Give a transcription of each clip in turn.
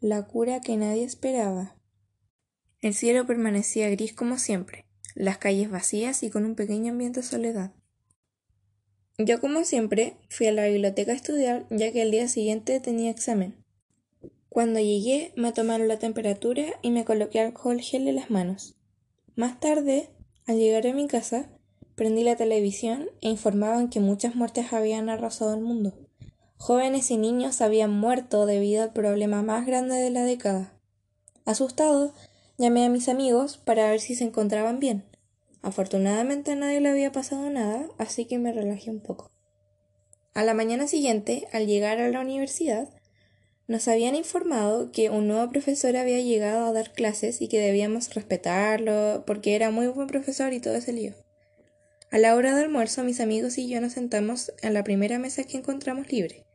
la cura que nadie esperaba. El cielo permanecía gris como siempre, las calles vacías y con un pequeño ambiente de soledad. Yo, como siempre, fui a la biblioteca a estudiar, ya que el día siguiente tenía examen. Cuando llegué, me tomaron la temperatura y me coloqué alcohol gel en las manos. Más tarde, al llegar a mi casa, prendí la televisión e informaban que muchas muertes habían arrasado el mundo. Jóvenes y niños habían muerto debido al problema más grande de la década. Asustado, llamé a mis amigos para ver si se encontraban bien. Afortunadamente a nadie le había pasado nada, así que me relajé un poco. A la mañana siguiente, al llegar a la universidad, nos habían informado que un nuevo profesor había llegado a dar clases y que debíamos respetarlo porque era muy buen profesor y todo ese lío. A la hora de almuerzo mis amigos y yo nos sentamos en la primera mesa que encontramos libre,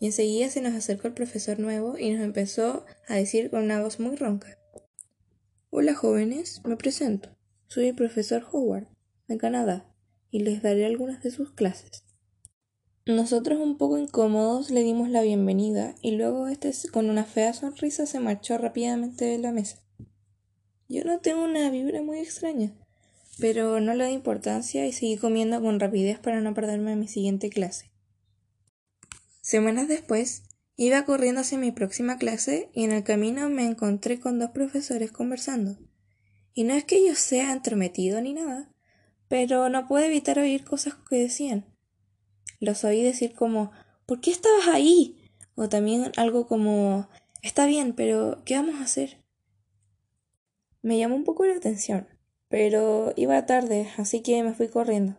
y enseguida se nos acercó el profesor nuevo y nos empezó a decir con una voz muy ronca Hola jóvenes, me presento. Soy el profesor Howard, de Canadá, y les daré algunas de sus clases. Nosotros un poco incómodos le dimos la bienvenida y luego este con una fea sonrisa se marchó rápidamente de la mesa. Yo no tengo una vibra muy extraña, pero no le di importancia y seguí comiendo con rapidez para no perderme mi siguiente clase. Semanas después, iba corriendo hacia mi próxima clase y en el camino me encontré con dos profesores conversando. Y no es que yo sea entrometido ni nada, pero no pude evitar oír cosas que decían. Los oí decir como ¿Por qué estabas ahí? o también algo como Está bien, pero ¿qué vamos a hacer? Me llamó un poco la atención, pero iba tarde, así que me fui corriendo.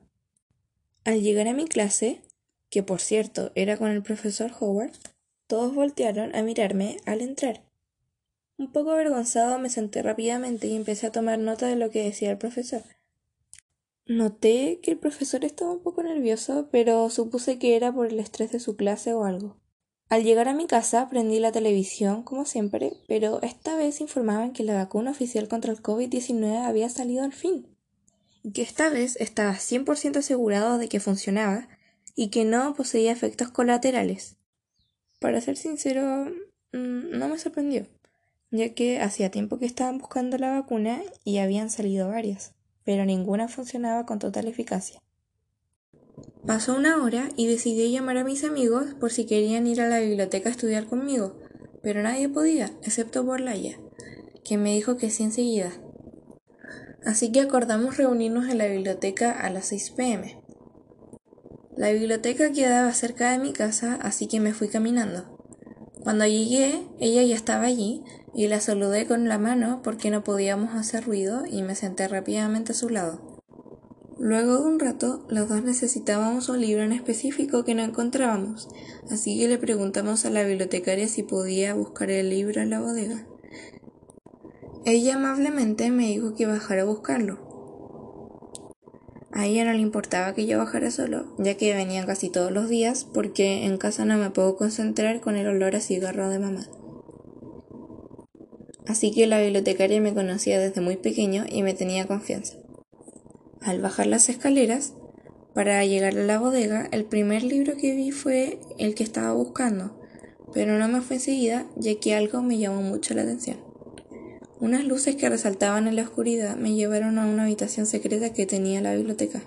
Al llegar a mi clase, que por cierto era con el profesor Howard, todos voltearon a mirarme al entrar. Un poco avergonzado me senté rápidamente y empecé a tomar nota de lo que decía el profesor. Noté que el profesor estaba un poco nervioso, pero supuse que era por el estrés de su clase o algo. Al llegar a mi casa prendí la televisión, como siempre, pero esta vez informaban que la vacuna oficial contra el COVID-19 había salido al fin, y que esta vez estaba 100% asegurado de que funcionaba y que no poseía efectos colaterales. Para ser sincero, mm, no me sorprendió ya que hacía tiempo que estaban buscando la vacuna y habían salido varias, pero ninguna funcionaba con total eficacia. Pasó una hora y decidí llamar a mis amigos por si querían ir a la biblioteca a estudiar conmigo, pero nadie podía, excepto por que me dijo que sí enseguida. Así que acordamos reunirnos en la biblioteca a las 6 pm. La biblioteca quedaba cerca de mi casa, así que me fui caminando. Cuando llegué, ella ya estaba allí y la saludé con la mano porque no podíamos hacer ruido y me senté rápidamente a su lado. Luego de un rato, los dos necesitábamos un libro en específico que no encontrábamos, así que le preguntamos a la bibliotecaria si podía buscar el libro en la bodega. Ella amablemente me dijo que bajara a buscarlo. A ella no le importaba que yo bajara solo, ya que venían casi todos los días, porque en casa no me puedo concentrar con el olor a cigarro de mamá así que la bibliotecaria me conocía desde muy pequeño y me tenía confianza. Al bajar las escaleras, para llegar a la bodega, el primer libro que vi fue el que estaba buscando, pero no me fue enseguida, ya que algo me llamó mucho la atención. Unas luces que resaltaban en la oscuridad me llevaron a una habitación secreta que tenía la biblioteca.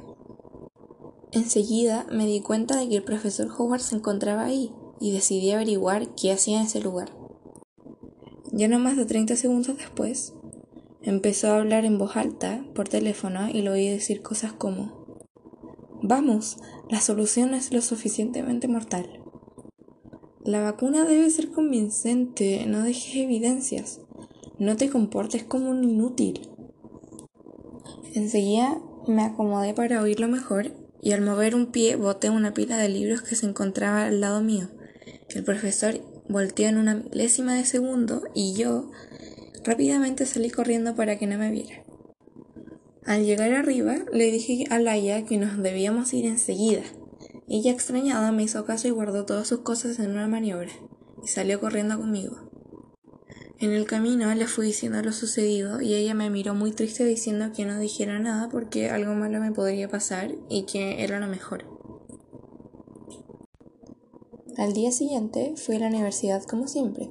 Enseguida me di cuenta de que el profesor Howard se encontraba ahí y decidí averiguar qué hacía en ese lugar. Ya no más de 30 segundos después, empezó a hablar en voz alta por teléfono y lo oí decir cosas como Vamos, la solución es lo suficientemente mortal. La vacuna debe ser convincente, no dejes evidencias, no te comportes como un inútil. Enseguida me acomodé para oírlo mejor y al mover un pie boté una pila de libros que se encontraba al lado mío. El profesor volteó en una milésima de segundo y yo rápidamente salí corriendo para que no me viera. Al llegar arriba, le dije a Laia que nos debíamos ir enseguida. Ella extrañada me hizo caso y guardó todas sus cosas en una maniobra, y salió corriendo conmigo. En el camino le fui diciendo lo sucedido y ella me miró muy triste diciendo que no dijera nada porque algo malo me podría pasar y que era lo mejor. Al día siguiente fui a la universidad como siempre.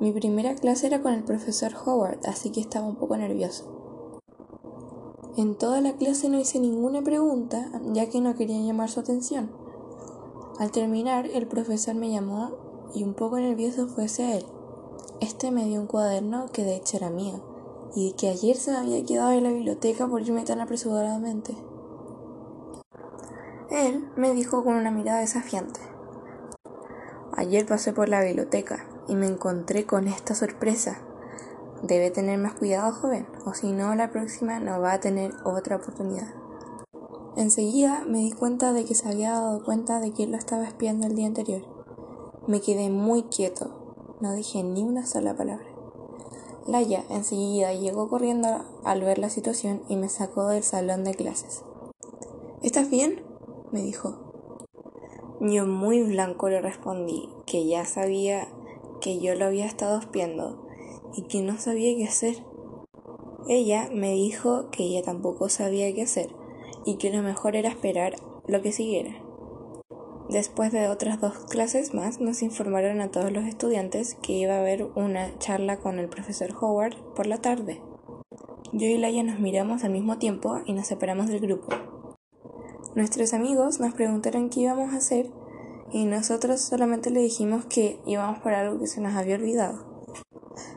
Mi primera clase era con el profesor Howard, así que estaba un poco nervioso. En toda la clase no hice ninguna pregunta, ya que no quería llamar su atención. Al terminar, el profesor me llamó y un poco nervioso fue hacia él. Este me dio un cuaderno que de hecho era mío, y que ayer se había quedado en la biblioteca por irme tan apresuradamente. Él me dijo con una mirada desafiante. Ayer pasé por la biblioteca y me encontré con esta sorpresa. Debe tener más cuidado, joven, o si no, la próxima no va a tener otra oportunidad. Enseguida me di cuenta de que se había dado cuenta de que lo estaba espiando el día anterior. Me quedé muy quieto, no dije ni una sola palabra. Laia enseguida llegó corriendo al ver la situación y me sacó del salón de clases. ¿Estás bien? me dijo. Yo muy blanco le respondí que ya sabía que yo lo había estado espiando y que no sabía qué hacer. Ella me dijo que ella tampoco sabía qué hacer y que lo mejor era esperar lo que siguiera. Después de otras dos clases más, nos informaron a todos los estudiantes que iba a haber una charla con el profesor Howard por la tarde. Yo y Laia nos miramos al mismo tiempo y nos separamos del grupo. Nuestros amigos nos preguntaron qué íbamos a hacer y nosotros solamente le dijimos que íbamos por algo que se nos había olvidado.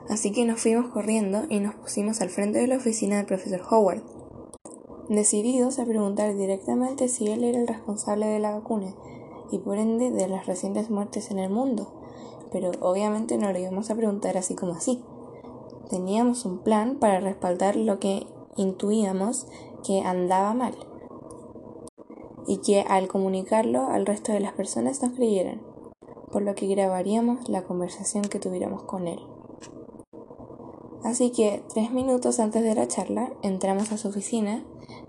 Así que nos fuimos corriendo y nos pusimos al frente de la oficina del profesor Howard, decididos a preguntar directamente si él era el responsable de la vacuna y por ende de las recientes muertes en el mundo. Pero obviamente no lo íbamos a preguntar así como así. Teníamos un plan para respaldar lo que intuíamos que andaba mal y que al comunicarlo al resto de las personas nos creyeran, por lo que grabaríamos la conversación que tuviéramos con él. Así que tres minutos antes de la charla entramos a su oficina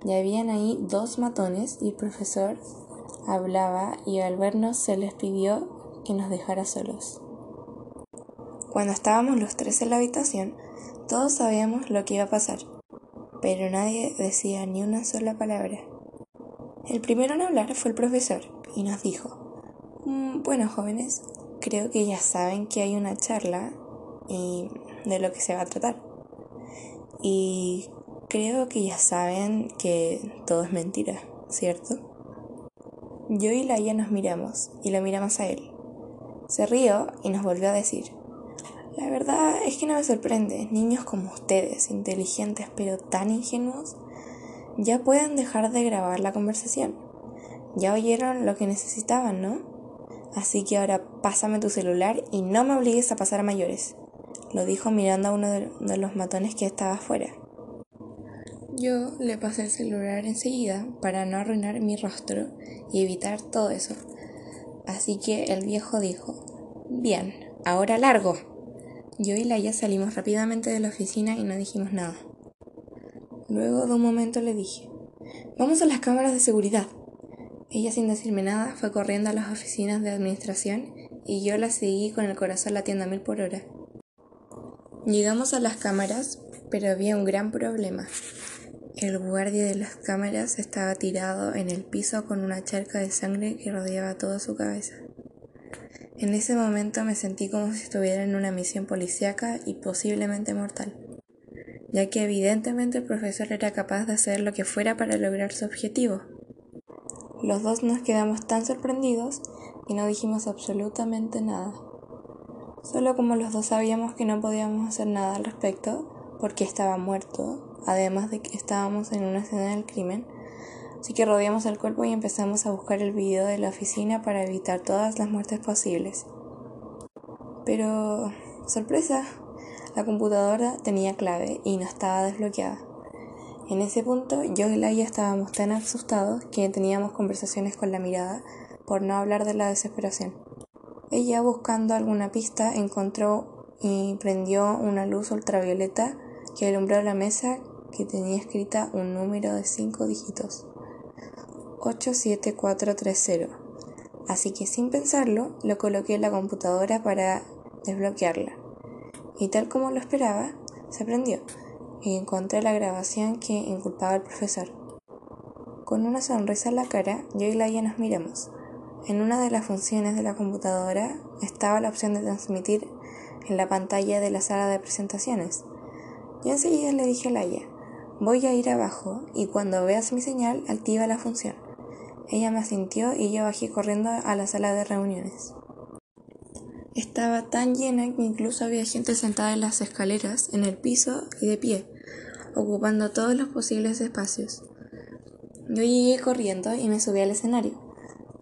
y habían ahí dos matones y el profesor hablaba y al vernos se les pidió que nos dejara solos. Cuando estábamos los tres en la habitación, todos sabíamos lo que iba a pasar, pero nadie decía ni una sola palabra. El primero en hablar fue el profesor y nos dijo, mm, bueno jóvenes, creo que ya saben que hay una charla y de lo que se va a tratar. Y creo que ya saben que todo es mentira, ¿cierto? Yo y Laia nos miramos y lo miramos a él. Se rió y nos volvió a decir, la verdad es que no me sorprende, niños como ustedes, inteligentes pero tan ingenuos, ya pueden dejar de grabar la conversación. Ya oyeron lo que necesitaban, ¿no? Así que ahora pásame tu celular y no me obligues a pasar a mayores. Lo dijo mirando a uno de los matones que estaba afuera. Yo le pasé el celular enseguida para no arruinar mi rostro y evitar todo eso. Así que el viejo dijo, bien, ahora largo. Yo y Laia salimos rápidamente de la oficina y no dijimos nada. Luego de un momento le dije, vamos a las cámaras de seguridad. Ella sin decirme nada fue corriendo a las oficinas de administración y yo la seguí con el corazón latiendo a mil por hora. Llegamos a las cámaras, pero había un gran problema. El guardia de las cámaras estaba tirado en el piso con una charca de sangre que rodeaba toda su cabeza. En ese momento me sentí como si estuviera en una misión policíaca y posiblemente mortal ya que evidentemente el profesor era capaz de hacer lo que fuera para lograr su objetivo. Los dos nos quedamos tan sorprendidos que no dijimos absolutamente nada. Solo como los dos sabíamos que no podíamos hacer nada al respecto, porque estaba muerto, además de que estábamos en una escena del crimen, así que rodeamos el cuerpo y empezamos a buscar el video de la oficina para evitar todas las muertes posibles. Pero, sorpresa, la computadora tenía clave y no estaba desbloqueada. En ese punto yo y Laia estábamos tan asustados que teníamos conversaciones con la mirada por no hablar de la desesperación. Ella buscando alguna pista encontró y prendió una luz ultravioleta que alumbró la mesa que tenía escrita un número de cinco dígitos. 87430. Así que sin pensarlo, lo coloqué en la computadora para desbloquearla y tal como lo esperaba, se prendió y encontré la grabación que inculpaba al profesor. Con una sonrisa en la cara, yo y Laia nos miramos. En una de las funciones de la computadora estaba la opción de transmitir en la pantalla de la sala de presentaciones. Yo enseguida le dije a Laia, voy a ir abajo y cuando veas mi señal activa la función. Ella me asintió y yo bajé corriendo a la sala de reuniones. Estaba tan llena que incluso había gente sentada en las escaleras, en el piso y de pie, ocupando todos los posibles espacios. Yo llegué corriendo y me subí al escenario.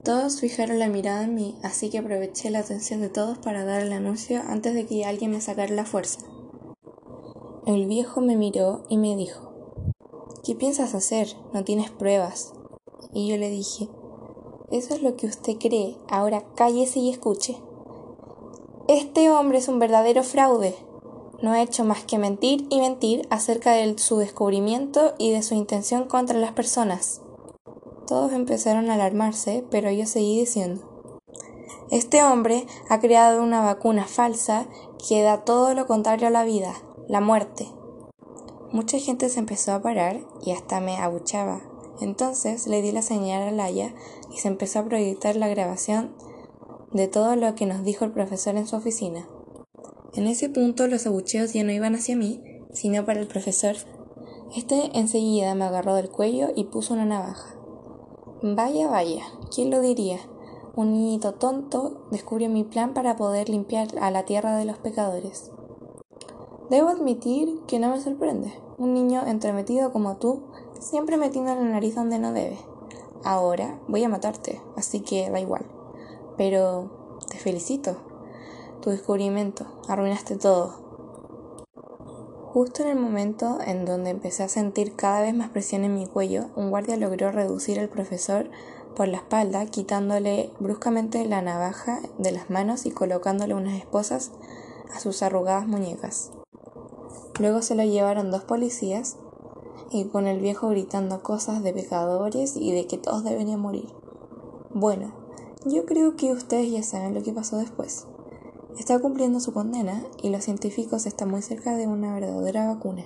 Todos fijaron la mirada en mí, así que aproveché la atención de todos para dar el anuncio antes de que alguien me sacara la fuerza. El viejo me miró y me dijo, ¿Qué piensas hacer? No tienes pruebas. Y yo le dije, Eso es lo que usted cree, ahora cállese y escuche. Este hombre es un verdadero fraude. No ha hecho más que mentir y mentir acerca de su descubrimiento y de su intención contra las personas. Todos empezaron a alarmarse, pero yo seguí diciendo. Este hombre ha creado una vacuna falsa que da todo lo contrario a la vida, la muerte. Mucha gente se empezó a parar y hasta me abuchaba. Entonces le di la señal a Laia y se empezó a proyectar la grabación de todo lo que nos dijo el profesor en su oficina. En ese punto los abucheos ya no iban hacia mí, sino para el profesor. Este enseguida me agarró del cuello y puso una navaja. Vaya, vaya, ¿quién lo diría? Un niñito tonto descubrió mi plan para poder limpiar a la tierra de los pecadores. Debo admitir que no me sorprende. Un niño entremetido como tú, siempre metiendo la nariz donde no debe. Ahora voy a matarte, así que da igual. Pero te felicito. Tu descubrimiento. Arruinaste todo. Justo en el momento en donde empecé a sentir cada vez más presión en mi cuello, un guardia logró reducir al profesor por la espalda, quitándole bruscamente la navaja de las manos y colocándole unas esposas a sus arrugadas muñecas. Luego se lo llevaron dos policías y con el viejo gritando cosas de pecadores y de que todos deberían morir. Bueno, yo creo que ustedes ya saben lo que pasó después. Está cumpliendo su condena y los científicos están muy cerca de una verdadera vacuna.